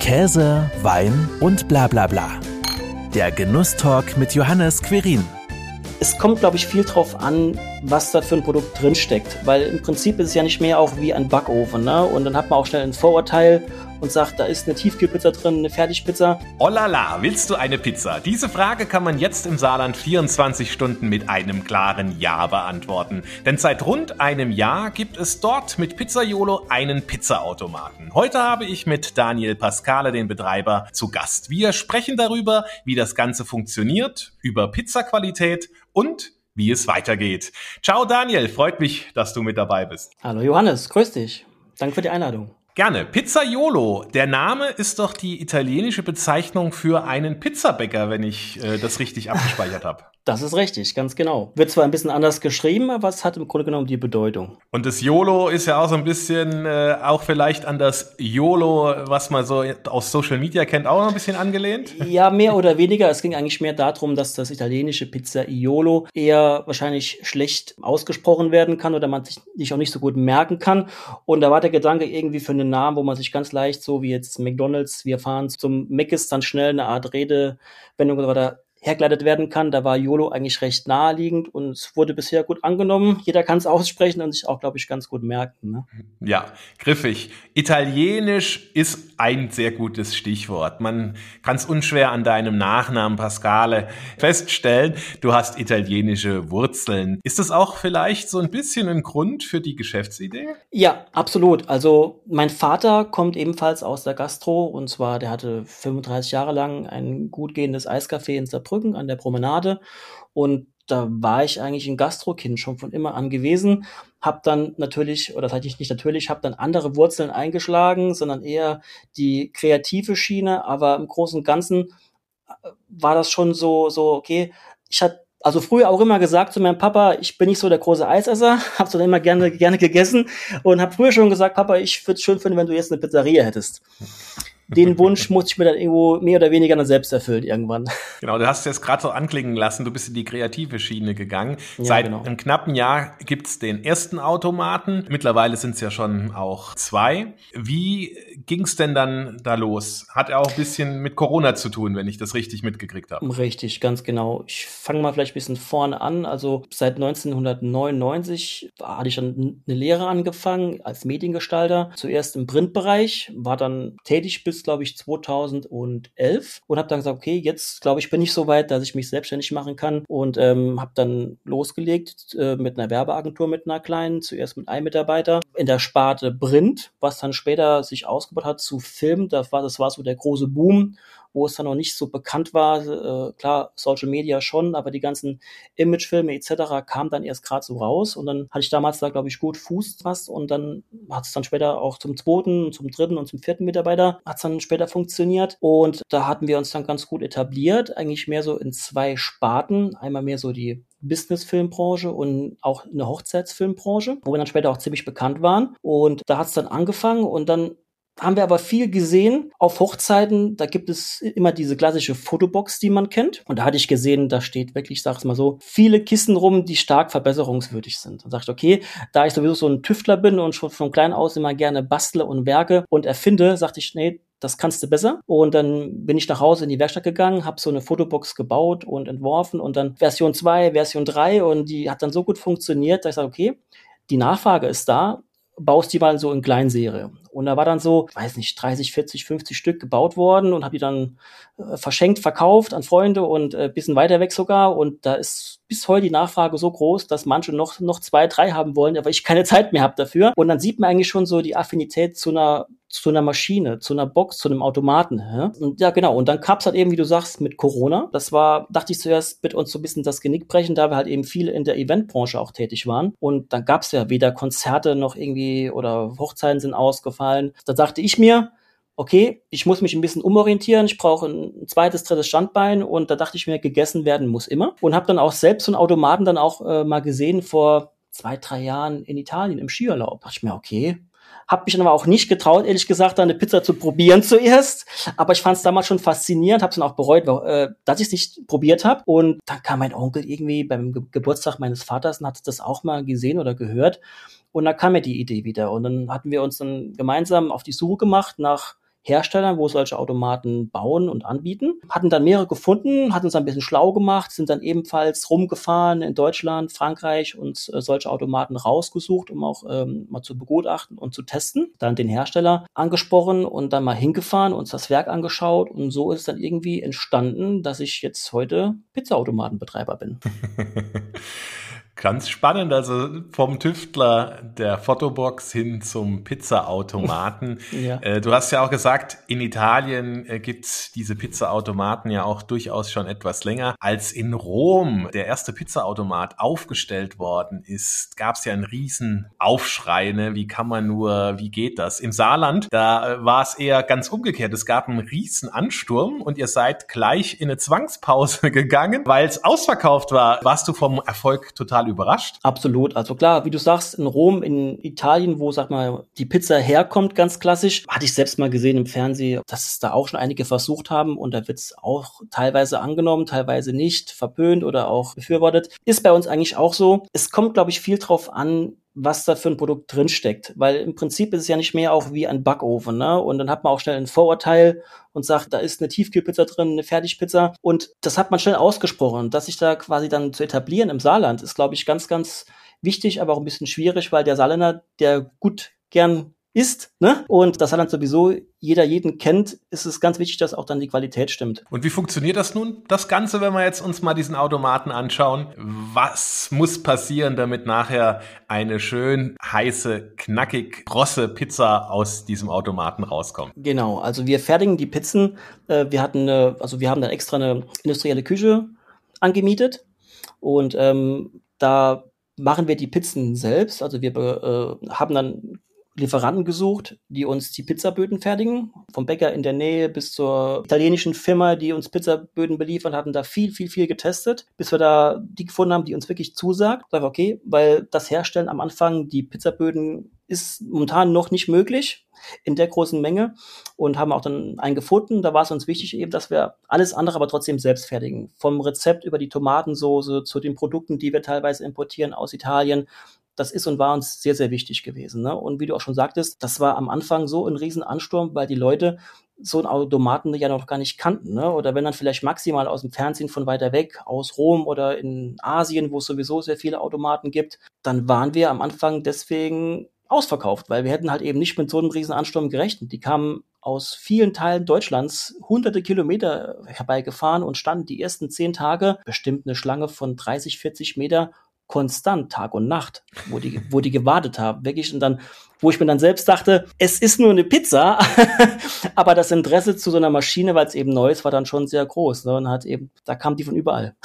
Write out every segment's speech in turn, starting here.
Käse, Wein und bla bla bla. Der Genusstalk mit Johannes Querin. Es kommt, glaube ich, viel drauf an, was da für ein Produkt drinsteckt. Weil im Prinzip ist es ja nicht mehr auch wie ein Backofen. Ne? Und dann hat man auch schnell ein Vorurteil und sagt, da ist eine Tiefkühlpizza drin, eine Fertigpizza. Oh la la, willst du eine Pizza? Diese Frage kann man jetzt im Saarland 24 Stunden mit einem klaren Ja beantworten. Denn seit rund einem Jahr gibt es dort mit Pizzaiolo einen Pizzaautomaten. Heute habe ich mit Daniel Pascale, den Betreiber, zu Gast. Wir sprechen darüber, wie das Ganze funktioniert, über Pizzaqualität und wie es weitergeht. Ciao Daniel, freut mich, dass du mit dabei bist. Hallo Johannes, grüß dich. Danke für die Einladung. Gerne. Pizzaiolo. Der Name ist doch die italienische Bezeichnung für einen Pizzabäcker, wenn ich äh, das richtig abgespeichert habe. Das ist richtig, ganz genau. Wird zwar ein bisschen anders geschrieben, aber es hat im Grunde genommen die Bedeutung. Und das YOLO ist ja auch so ein bisschen, äh, auch vielleicht an das YOLO, was man so aus Social Media kennt, auch noch ein bisschen angelehnt? Ja, mehr oder weniger. Es ging eigentlich mehr darum, dass das italienische Pizza Iolo eher wahrscheinlich schlecht ausgesprochen werden kann oder man sich nicht auch nicht so gut merken kann. Und da war der Gedanke irgendwie für einen Namen, wo man sich ganz leicht, so wie jetzt McDonalds, wir fahren zum Mc's, dann schnell eine Art Redewendung oder hergeleitet werden kann. Da war YOLO eigentlich recht naheliegend und es wurde bisher gut angenommen. Jeder kann es aussprechen und sich auch, glaube ich, ganz gut merken. Ne? Ja, griffig. Italienisch ist ein sehr gutes Stichwort. Man kann es unschwer an deinem Nachnamen Pascale feststellen. Du hast italienische Wurzeln. Ist das auch vielleicht so ein bisschen ein Grund für die Geschäftsidee? Ja, absolut. Also mein Vater kommt ebenfalls aus der Gastro und zwar, der hatte 35 Jahre lang ein gut gehendes Eiscafé in Saarbrücken Saarbrücken an der Promenade. Und da war ich eigentlich ein Gastrokind schon von immer an gewesen, habe dann natürlich, oder das hatte ich nicht natürlich, habe dann andere Wurzeln eingeschlagen, sondern eher die kreative Schiene, aber im Großen und Ganzen äh, war das schon so, so, okay, ich hatte also früher auch immer gesagt zu meinem Papa, ich bin nicht so der große Eisesser, hab's dann immer gerne gerne gegessen. Und habe früher schon gesagt, Papa, ich würde es schön finden, wenn du jetzt eine Pizzeria hättest den Wunsch muss ich mir dann irgendwo mehr oder weniger dann selbst erfüllen irgendwann. Genau, du hast es jetzt gerade so anklingen lassen, du bist in die kreative Schiene gegangen. Ja, Seit genau. einem knappen Jahr gibt's den ersten Automaten. Mittlerweile sind es ja schon auch zwei. Wie ging's denn dann da los? Hat er auch ein bisschen mit Corona zu tun, wenn ich das richtig mitgekriegt habe? Richtig, ganz genau. Ich fange mal vielleicht ein bisschen vorne an. Also seit 1999 hatte ich dann eine Lehre angefangen als Mediengestalter. Zuerst im Printbereich, war dann tätig bis glaube ich, 2011 und habe dann gesagt, okay, jetzt glaube ich, bin ich so weit, dass ich mich selbstständig machen kann und ähm, habe dann losgelegt äh, mit einer Werbeagentur, mit einer kleinen, zuerst mit einem Mitarbeiter in der Sparte Print, was dann später sich ausgebaut hat zu Film. Das war, das war so der große Boom wo es dann noch nicht so bekannt war. Äh, klar, Social Media schon, aber die ganzen Imagefilme etc. kamen dann erst gerade so raus und dann hatte ich damals da, glaube ich, gut Fuß was und dann hat es dann später auch zum zweiten, zum dritten und zum vierten Mitarbeiter hat es dann später funktioniert und da hatten wir uns dann ganz gut etabliert, eigentlich mehr so in zwei Sparten. Einmal mehr so die Business-Filmbranche und auch eine Hochzeitsfilmbranche, wo wir dann später auch ziemlich bekannt waren. Und da hat es dann angefangen und dann haben wir aber viel gesehen auf Hochzeiten. Da gibt es immer diese klassische Fotobox, die man kennt. Und da hatte ich gesehen, da steht wirklich, ich sag's mal so, viele Kisten rum, die stark verbesserungswürdig sind. Und sagte ich, okay, da ich sowieso so ein Tüftler bin und schon von klein aus immer gerne bastle und werke und erfinde, sagte ich, nee, das kannst du besser. Und dann bin ich nach Hause in die Werkstatt gegangen, habe so eine Fotobox gebaut und entworfen und dann Version 2, Version 3 und die hat dann so gut funktioniert, dass ich sage, okay, die Nachfrage ist da, baust die mal so in Kleinserie. Und da war dann so, weiß nicht, 30, 40, 50 Stück gebaut worden und habe die dann äh, verschenkt, verkauft an Freunde und äh, bisschen weiter weg sogar. Und da ist bis heute die Nachfrage so groß, dass manche noch, noch zwei, drei haben wollen, aber ich keine Zeit mehr habe dafür. Und dann sieht man eigentlich schon so die Affinität zu einer zu einer Maschine, zu einer Box, zu einem Automaten. Ja? Und ja, genau. Und dann gab's halt eben, wie du sagst, mit Corona. Das war, dachte ich zuerst, wird uns so ein bisschen das Genick brechen, da wir halt eben viel in der Eventbranche auch tätig waren. Und dann gab's ja weder Konzerte noch irgendwie oder Hochzeiten sind ausgefallen. Da dachte ich mir, okay, ich muss mich ein bisschen umorientieren, ich brauche ein zweites, drittes Standbein und da dachte ich mir, gegessen werden muss immer. Und habe dann auch selbst so einen Automaten dann auch äh, mal gesehen vor zwei, drei Jahren in Italien im Skiurlaub. Da dachte ich mir, okay, hab mich dann aber auch nicht getraut, ehrlich gesagt, da eine Pizza zu probieren zuerst. Aber ich fand es damals schon faszinierend, habe es dann auch bereut, äh, dass ich es nicht probiert habe. Und dann kam mein Onkel irgendwie beim Ge Geburtstag meines Vaters und hat das auch mal gesehen oder gehört. Und dann kam mir die Idee wieder. Und dann hatten wir uns dann gemeinsam auf die Suche gemacht nach Herstellern, wo solche Automaten bauen und anbieten. Hatten dann mehrere gefunden, hatten uns ein bisschen schlau gemacht, sind dann ebenfalls rumgefahren in Deutschland, Frankreich und äh, solche Automaten rausgesucht, um auch ähm, mal zu begutachten und zu testen. Dann den Hersteller angesprochen und dann mal hingefahren, uns das Werk angeschaut und so ist dann irgendwie entstanden, dass ich jetzt heute Pizzaautomatenbetreiber bin. Ganz spannend, also vom Tüftler der Fotobox hin zum Pizzaautomaten. ja. Äh, du hast ja auch gesagt, in Italien äh, gibt's diese Pizzaautomaten ja auch durchaus schon etwas länger. Als in Rom der erste Pizzaautomat aufgestellt worden ist, gab's ja einen riesen Aufschrei. Ne? Wie kann man nur, wie geht das? Im Saarland, da äh, war es eher ganz umgekehrt. Es gab einen riesen Ansturm und ihr seid gleich in eine Zwangspause gegangen, weil es ausverkauft war. Warst du vom Erfolg total überrascht? Absolut. Also klar, wie du sagst, in Rom, in Italien, wo, sag mal, die Pizza herkommt, ganz klassisch, hatte ich selbst mal gesehen im Fernsehen, dass es da auch schon einige versucht haben und da wird es auch teilweise angenommen, teilweise nicht, verpönt oder auch befürwortet. Ist bei uns eigentlich auch so. Es kommt, glaube ich, viel drauf an, was da für ein Produkt drinsteckt. Weil im Prinzip ist es ja nicht mehr auch wie ein Backofen, ne? Und dann hat man auch schnell ein Vorurteil und sagt, da ist eine Tiefkühlpizza drin, eine Fertigpizza. Und das hat man schnell ausgesprochen. Dass sich da quasi dann zu etablieren im Saarland, ist, glaube ich, ganz, ganz wichtig, aber auch ein bisschen schwierig, weil der Saarländer, der gut gern ist, ne? Und das Saarland sowieso jeder jeden kennt, ist es ganz wichtig, dass auch dann die Qualität stimmt. Und wie funktioniert das nun, das Ganze, wenn wir jetzt uns mal diesen Automaten anschauen? Was muss passieren, damit nachher eine schön heiße, knackig krosse Pizza aus diesem Automaten rauskommt? Genau, also wir fertigen die Pizzen. Äh, wir hatten, eine, also wir haben dann extra eine industrielle Küche angemietet und ähm, da machen wir die Pizzen selbst. Also wir äh, haben dann Lieferanten gesucht, die uns die Pizzaböden fertigen. Vom Bäcker in der Nähe bis zur italienischen Firma, die uns Pizzaböden beliefern, hatten da viel, viel, viel getestet, bis wir da die gefunden haben, die uns wirklich zusagt. Sag okay, weil das Herstellen am Anfang, die Pizzaböden ist momentan noch nicht möglich in der großen Menge und haben auch dann einen gefunden. Da war es uns wichtig eben, dass wir alles andere aber trotzdem selbst fertigen. Vom Rezept über die Tomatensoße zu den Produkten, die wir teilweise importieren aus Italien, das ist und war uns sehr, sehr wichtig gewesen. Ne? Und wie du auch schon sagtest, das war am Anfang so ein Riesenansturm, weil die Leute so einen Automaten ja noch gar nicht kannten. Ne? Oder wenn dann vielleicht maximal aus dem Fernsehen von weiter weg, aus Rom oder in Asien, wo es sowieso sehr viele Automaten gibt, dann waren wir am Anfang deswegen ausverkauft, weil wir hätten halt eben nicht mit so einem Riesenansturm gerechnet. Die kamen aus vielen Teilen Deutschlands hunderte Kilometer herbeigefahren und standen die ersten zehn Tage bestimmt eine Schlange von 30, 40 Meter konstant Tag und Nacht, wo die, wo die gewartet haben, wirklich und dann, wo ich mir dann selbst dachte, es ist nur eine Pizza, aber das Interesse zu so einer Maschine, weil es eben neu ist, war dann schon sehr groß. Ne? Und hat eben, da kam die von überall.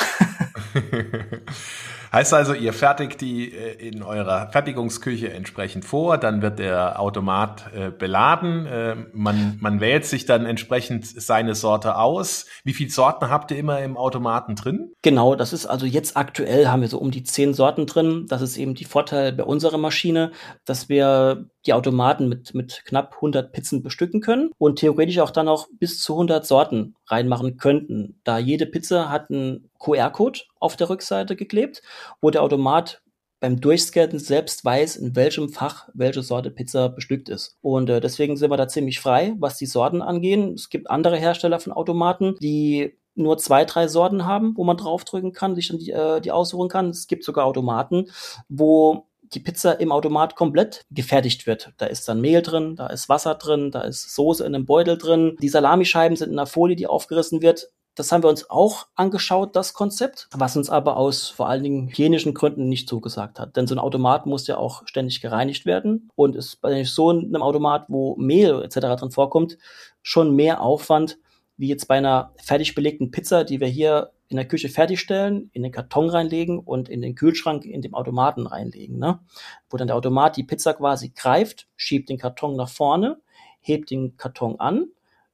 Heißt also, ihr fertigt die äh, in eurer Fertigungsküche entsprechend vor, dann wird der Automat äh, beladen, äh, man, man wählt sich dann entsprechend seine Sorte aus. Wie viele Sorten habt ihr immer im Automaten drin? Genau, das ist also jetzt aktuell haben wir so um die zehn Sorten drin. Das ist eben die Vorteil bei unserer Maschine, dass wir die Automaten mit, mit knapp 100 Pizzen bestücken können und theoretisch auch dann auch bis zu 100 Sorten reinmachen könnten, da jede Pizza hat einen QR-Code auf der Rückseite geklebt, wo der Automat beim Durchscannen selbst weiß, in welchem Fach welche Sorte Pizza bestückt ist. Und äh, deswegen sind wir da ziemlich frei, was die Sorten angehen. Es gibt andere Hersteller von Automaten, die nur zwei, drei Sorten haben, wo man draufdrücken kann, sich dann die, äh, die aussuchen kann. Es gibt sogar Automaten, wo die Pizza im Automat komplett gefertigt wird. Da ist dann Mehl drin, da ist Wasser drin, da ist Soße in einem Beutel drin. Die Salamischeiben sind in einer Folie, die aufgerissen wird. Das haben wir uns auch angeschaut, das Konzept, was uns aber aus vor allen Dingen hygienischen Gründen nicht zugesagt hat. Denn so ein Automat muss ja auch ständig gereinigt werden und ist bei so einem Automat, wo Mehl etc. drin vorkommt, schon mehr Aufwand, wie jetzt bei einer fertig belegten Pizza, die wir hier in der Küche fertigstellen, in den Karton reinlegen und in den Kühlschrank in dem Automaten reinlegen. Ne? Wo dann der Automat die Pizza quasi greift, schiebt den Karton nach vorne, hebt den Karton an,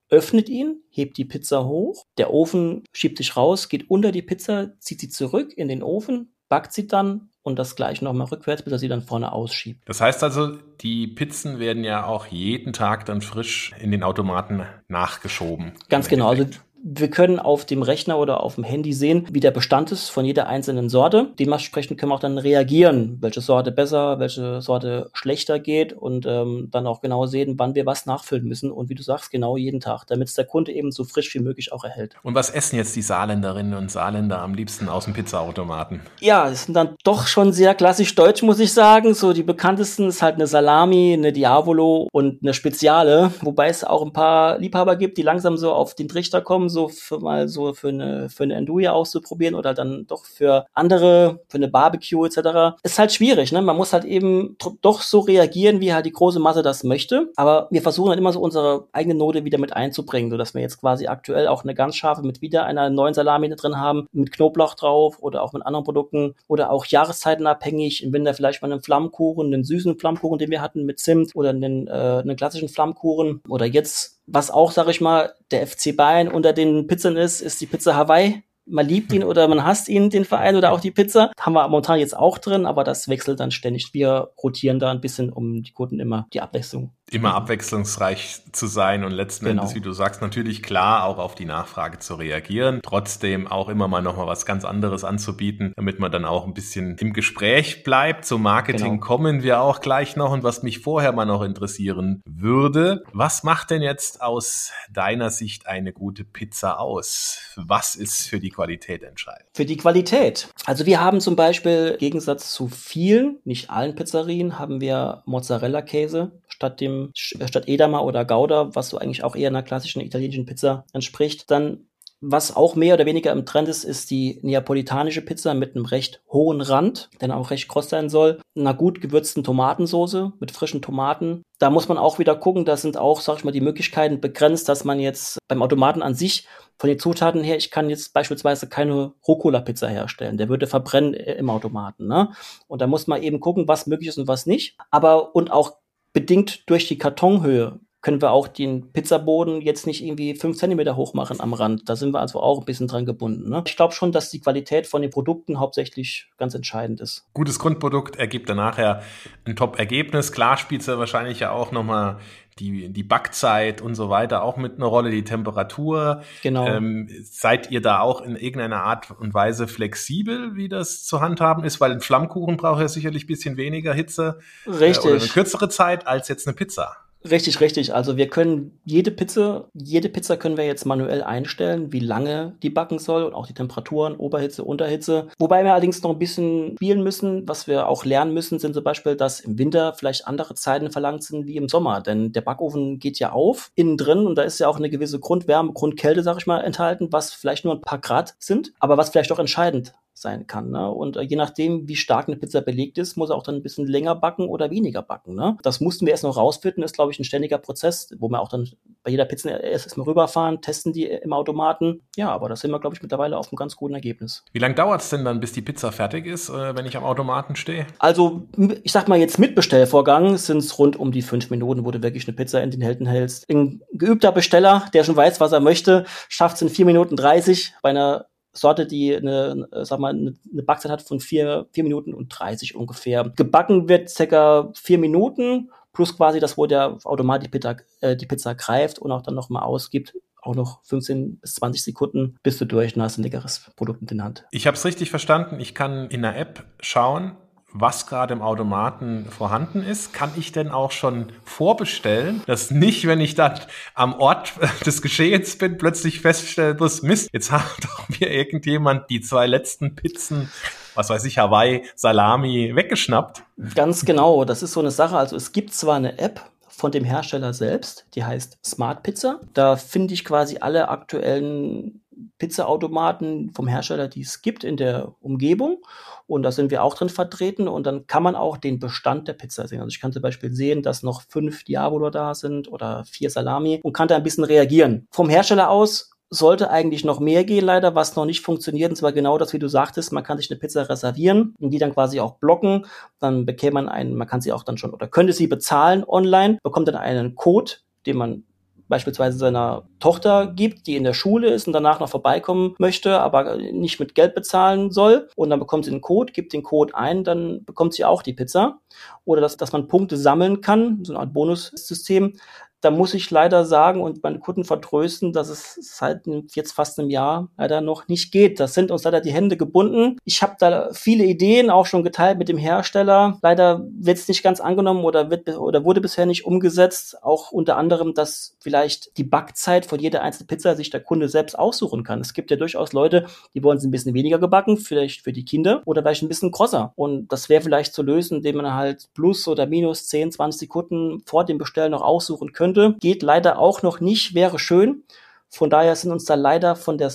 öffnet ihn, hebt die Pizza hoch, der Ofen schiebt sich raus, geht unter die Pizza, zieht sie zurück in den Ofen, backt sie dann und das gleiche nochmal rückwärts, bis er sie dann vorne ausschiebt. Das heißt also, die Pizzen werden ja auch jeden Tag dann frisch in den Automaten nachgeschoben. Ganz genau. Also wir können auf dem Rechner oder auf dem Handy sehen, wie der Bestand ist von jeder einzelnen Sorte. Dementsprechend können wir auch dann reagieren, welche Sorte besser, welche Sorte schlechter geht und ähm, dann auch genau sehen, wann wir was nachfüllen müssen und wie du sagst, genau jeden Tag, damit es der Kunde eben so frisch wie möglich auch erhält. Und was essen jetzt die Saarländerinnen und Saarländer am liebsten aus dem Pizzaautomaten? Ja, es sind dann doch schon sehr klassisch deutsch, muss ich sagen. So die bekanntesten ist halt eine Salami, eine Diavolo und eine Speziale, wobei es auch ein paar Liebhaber gibt, die langsam so auf den Trichter kommen, so für mal so für eine, für eine Endouille auszuprobieren oder dann doch für andere, für eine Barbecue etc. Ist halt schwierig, ne? Man muss halt eben doch so reagieren, wie halt die große Masse das möchte. Aber wir versuchen dann immer so unsere eigene Note wieder mit einzubringen, sodass wir jetzt quasi aktuell auch eine ganz scharfe mit wieder einer neuen Salami drin haben, mit Knoblauch drauf oder auch mit anderen Produkten oder auch jahreszeitenabhängig. Im Winter vielleicht mal einen Flammkuchen, einen süßen Flammkuchen, den wir hatten mit Zimt oder einen, äh, einen klassischen Flammkuchen oder jetzt was auch, sag ich mal, der FC Bayern unter den Pizzen ist, ist die Pizza Hawaii. Man liebt ihn oder man hasst ihn, den Verein oder auch die Pizza. Haben wir momentan jetzt auch drin, aber das wechselt dann ständig. Wir rotieren da ein bisschen, um die Kunden immer die Abwechslung immer abwechslungsreich zu sein und letzten genau. Endes, wie du sagst, natürlich klar auch auf die Nachfrage zu reagieren, trotzdem auch immer mal nochmal was ganz anderes anzubieten, damit man dann auch ein bisschen im Gespräch bleibt. Zum Marketing genau. kommen wir auch gleich noch und was mich vorher mal noch interessieren würde, was macht denn jetzt aus deiner Sicht eine gute Pizza aus? Was ist für die Qualität entscheidend? Für die Qualität. Also wir haben zum Beispiel im Gegensatz zu vielen, nicht allen Pizzerien, haben wir Mozzarella-Käse statt dem statt Edamer oder Gouda, was so eigentlich auch eher einer klassischen italienischen Pizza entspricht. Dann was auch mehr oder weniger im Trend ist, ist die neapolitanische Pizza mit einem recht hohen Rand, der auch recht kross sein soll. Einer gut gewürzten Tomatensoße mit frischen Tomaten. Da muss man auch wieder gucken, da sind auch, sag ich mal, die Möglichkeiten begrenzt, dass man jetzt beim Automaten an sich von den Zutaten her, ich kann jetzt beispielsweise keine Rucola-Pizza herstellen. Der würde verbrennen im Automaten. Ne? Und da muss man eben gucken, was möglich ist und was nicht. Aber und auch bedingt durch die Kartonhöhe können wir auch den Pizzaboden jetzt nicht irgendwie fünf Zentimeter hoch machen am Rand. Da sind wir also auch ein bisschen dran gebunden. Ne? Ich glaube schon, dass die Qualität von den Produkten hauptsächlich ganz entscheidend ist. Gutes Grundprodukt ergibt dann nachher ein Top-Ergebnis. Klar spielt es ja wahrscheinlich ja auch nochmal die, die Backzeit und so weiter auch mit einer Rolle, die Temperatur. Genau. Ähm, seid ihr da auch in irgendeiner Art und Weise flexibel, wie das zu handhaben ist? Weil ein Flammkuchen braucht ja sicherlich ein bisschen weniger Hitze. Richtig. Äh, oder eine kürzere Zeit als jetzt eine Pizza. Richtig, richtig. Also wir können jede Pizza, jede Pizza können wir jetzt manuell einstellen, wie lange die backen soll und auch die Temperaturen, Oberhitze, Unterhitze. Wobei wir allerdings noch ein bisschen spielen müssen. Was wir auch lernen müssen, sind zum Beispiel, dass im Winter vielleicht andere Zeiten verlangt sind wie im Sommer. Denn der Backofen geht ja auf, innen drin, und da ist ja auch eine gewisse Grundwärme, Grundkälte, sag ich mal, enthalten, was vielleicht nur ein paar Grad sind, aber was vielleicht auch entscheidend sein kann. Ne? Und äh, je nachdem, wie stark eine Pizza belegt ist, muss er auch dann ein bisschen länger backen oder weniger backen. Ne? Das mussten wir erst noch rausfinden, ist, glaube ich, ein ständiger Prozess, wo wir auch dann bei jeder Pizza erst mal rüberfahren, testen die im Automaten. Ja, aber da sind wir, glaube ich, mittlerweile auf einem ganz guten Ergebnis. Wie lange dauert es denn dann, bis die Pizza fertig ist, äh, wenn ich am Automaten stehe? Also, ich sag mal jetzt mit Bestellvorgang sind es rund um die fünf Minuten, wo du wirklich eine Pizza in den Händen hältst. Ein geübter Besteller, der schon weiß, was er möchte, schafft es in vier Minuten dreißig. Bei einer Sorte, die eine, sag mal, eine Backzeit hat von vier, vier Minuten und 30 ungefähr. Gebacken wird circa vier Minuten plus quasi das, wo der Automat die Pizza, äh, die Pizza greift und auch dann nochmal ausgibt, auch noch 15 bis 20 Sekunden bist du durch und hast ein leckeres Produkt in der Hand. Ich habe es richtig verstanden. Ich kann in der App schauen, was gerade im Automaten vorhanden ist, kann ich denn auch schon vorbestellen, dass nicht, wenn ich dann am Ort des Geschehens bin, plötzlich feststellen muss, Mist, jetzt hat doch mir irgendjemand die zwei letzten Pizzen, was weiß ich, Hawaii, Salami weggeschnappt. Ganz genau, das ist so eine Sache. Also es gibt zwar eine App, von dem Hersteller selbst, die heißt Smart Pizza. Da finde ich quasi alle aktuellen Pizzaautomaten vom Hersteller, die es gibt in der Umgebung. Und da sind wir auch drin vertreten. Und dann kann man auch den Bestand der Pizza sehen. Also ich kann zum Beispiel sehen, dass noch fünf Diabolo da sind oder vier Salami und kann da ein bisschen reagieren. Vom Hersteller aus sollte eigentlich noch mehr gehen, leider, was noch nicht funktioniert. Und zwar genau das, wie du sagtest, man kann sich eine Pizza reservieren und die dann quasi auch blocken. Dann bekäme man einen, man kann sie auch dann schon oder könnte sie bezahlen online, bekommt dann einen Code, den man beispielsweise seiner Tochter gibt, die in der Schule ist und danach noch vorbeikommen möchte, aber nicht mit Geld bezahlen soll. Und dann bekommt sie einen Code, gibt den Code ein, dann bekommt sie auch die Pizza. Oder dass, dass man Punkte sammeln kann, so eine Art Bonussystem, da muss ich leider sagen und meine Kunden vertrösten, dass es seit jetzt fast einem Jahr leider noch nicht geht. Das sind uns leider die Hände gebunden. Ich habe da viele Ideen auch schon geteilt mit dem Hersteller. Leider wird es nicht ganz angenommen oder wird oder wurde bisher nicht umgesetzt. Auch unter anderem, dass vielleicht die Backzeit von jeder einzelnen Pizza sich der Kunde selbst aussuchen kann. Es gibt ja durchaus Leute, die wollen es ein bisschen weniger gebacken, vielleicht für die Kinder oder vielleicht ein bisschen grosser. Und das wäre vielleicht zu lösen, indem man halt plus oder minus 10, 20 Sekunden vor dem Bestellen noch aussuchen könnte könnte. Geht leider auch noch nicht, wäre schön. Von daher sind uns da leider von der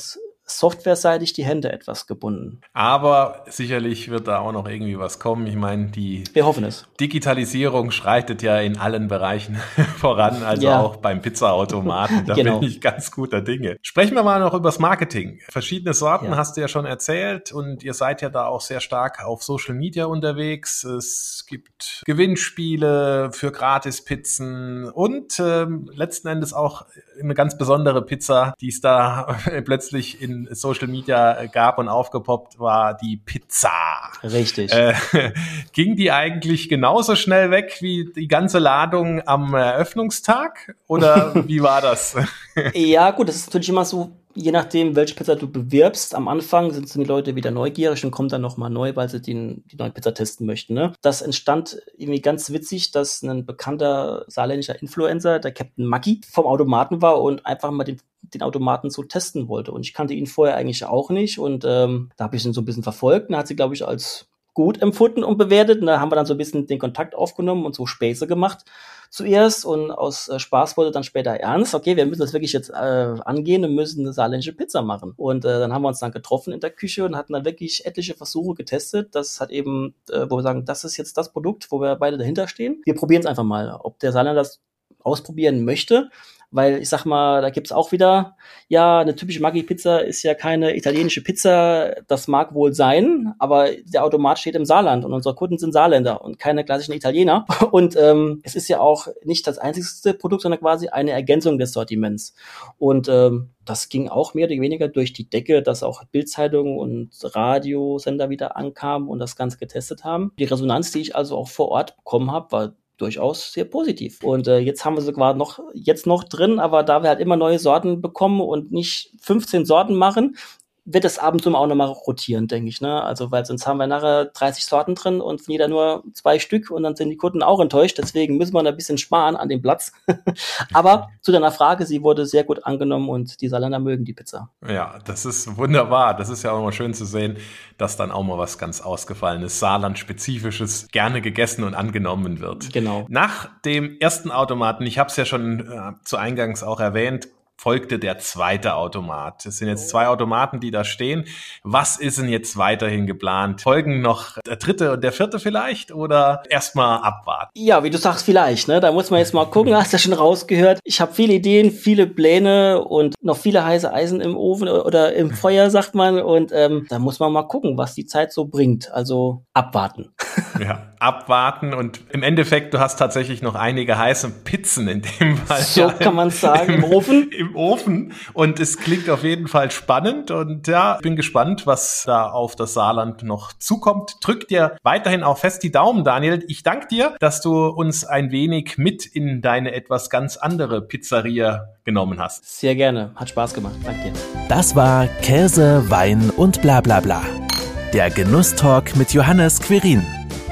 softwareseitig die Hände etwas gebunden. Aber sicherlich wird da auch noch irgendwie was kommen. Ich meine, die Wir hoffen es. Digitalisierung schreitet ja in allen Bereichen voran, also ja. auch beim Pizzaautomaten. Da genau. bin ich ganz guter Dinge. Sprechen wir mal noch übers Marketing. Verschiedene Sorten ja. hast du ja schon erzählt und ihr seid ja da auch sehr stark auf Social Media unterwegs. Es gibt Gewinnspiele für Gratispizzen und ähm, letzten Endes auch eine ganz besondere Pizza, die es da plötzlich in Social Media gab und aufgepoppt, war die Pizza. Richtig. Äh, ging die eigentlich genauso schnell weg wie die ganze Ladung am Eröffnungstag? Oder wie war das? ja, gut, das ist natürlich immer so je nachdem, welche Pizza du bewirbst, am Anfang sind die Leute wieder neugierig und kommen dann nochmal neu, weil sie den, die neue Pizza testen möchten. Ne? Das entstand irgendwie ganz witzig, dass ein bekannter saarländischer Influencer, der Captain Maggi, vom Automaten war und einfach mal den den Automaten so testen wollte. Und ich kannte ihn vorher eigentlich auch nicht. Und ähm, da habe ich ihn so ein bisschen verfolgt. Und er hat sie, glaube ich, als gut empfunden und bewertet. Und da haben wir dann so ein bisschen den Kontakt aufgenommen und so Späße gemacht zuerst und aus äh, Spaß wurde dann später ernst. Okay, wir müssen das wirklich jetzt äh, angehen und müssen eine saarländische Pizza machen. Und äh, dann haben wir uns dann getroffen in der Küche und hatten dann wirklich etliche Versuche getestet. Das hat eben, äh, wo wir sagen, das ist jetzt das Produkt, wo wir beide dahinter stehen. Wir probieren es einfach mal, ob der Saarländer das ausprobieren möchte weil ich sag mal, da gibt's auch wieder, ja, eine typische Maggi-Pizza ist ja keine italienische Pizza, das mag wohl sein, aber der Automat steht im Saarland und unsere Kunden sind Saarländer und keine klassischen Italiener. Und ähm, es ist ja auch nicht das einzigste Produkt, sondern quasi eine Ergänzung des Sortiments. Und ähm, das ging auch mehr oder weniger durch die Decke, dass auch Bildzeitungen und Radiosender wieder ankamen und das Ganze getestet haben. Die Resonanz, die ich also auch vor Ort bekommen habe, war durchaus sehr positiv. Und äh, jetzt haben wir sogar noch jetzt noch drin, aber da wir halt immer neue Sorten bekommen und nicht 15 Sorten machen, wird das ab und zu auch nochmal rotieren, denke ich. Ne? Also, weil sonst haben wir nachher 30 Sorten drin und von jeder nur zwei Stück und dann sind die Kunden auch enttäuscht. Deswegen müssen wir da ein bisschen sparen an dem Platz. Aber zu deiner Frage, sie wurde sehr gut angenommen und die Saarländer mögen die Pizza. Ja, das ist wunderbar. Das ist ja auch mal schön zu sehen, dass dann auch mal was ganz Ausgefallenes, Saarland-spezifisches gerne gegessen und angenommen wird. Genau. Nach dem ersten Automaten, ich habe es ja schon äh, zu Eingangs auch erwähnt, folgte der zweite Automat. Es sind jetzt zwei Automaten, die da stehen. Was ist denn jetzt weiterhin geplant? Folgen noch der dritte und der vierte vielleicht oder erstmal abwarten? Ja, wie du sagst, vielleicht. Ne? Da muss man jetzt mal gucken, hast du ja schon rausgehört. Ich habe viele Ideen, viele Pläne und noch viele heiße Eisen im Ofen oder im Feuer, sagt man. Und ähm, da muss man mal gucken, was die Zeit so bringt. Also abwarten. Ja, abwarten und im Endeffekt, du hast tatsächlich noch einige heiße Pizzen in dem Fall. So kann man sagen, im, im Ofen. Im Ofen und es klingt auf jeden Fall spannend und ja, bin gespannt, was da auf das Saarland noch zukommt. Drück dir weiterhin auch fest die Daumen, Daniel. Ich danke dir, dass du uns ein wenig mit in deine etwas ganz andere Pizzeria genommen hast. Sehr gerne, hat Spaß gemacht. Danke dir. Das war Käse, Wein und bla bla bla. Der Genusstalk mit Johannes Quirin.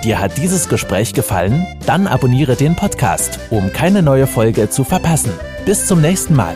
Dir hat dieses Gespräch gefallen? Dann abonniere den Podcast, um keine neue Folge zu verpassen. Bis zum nächsten Mal.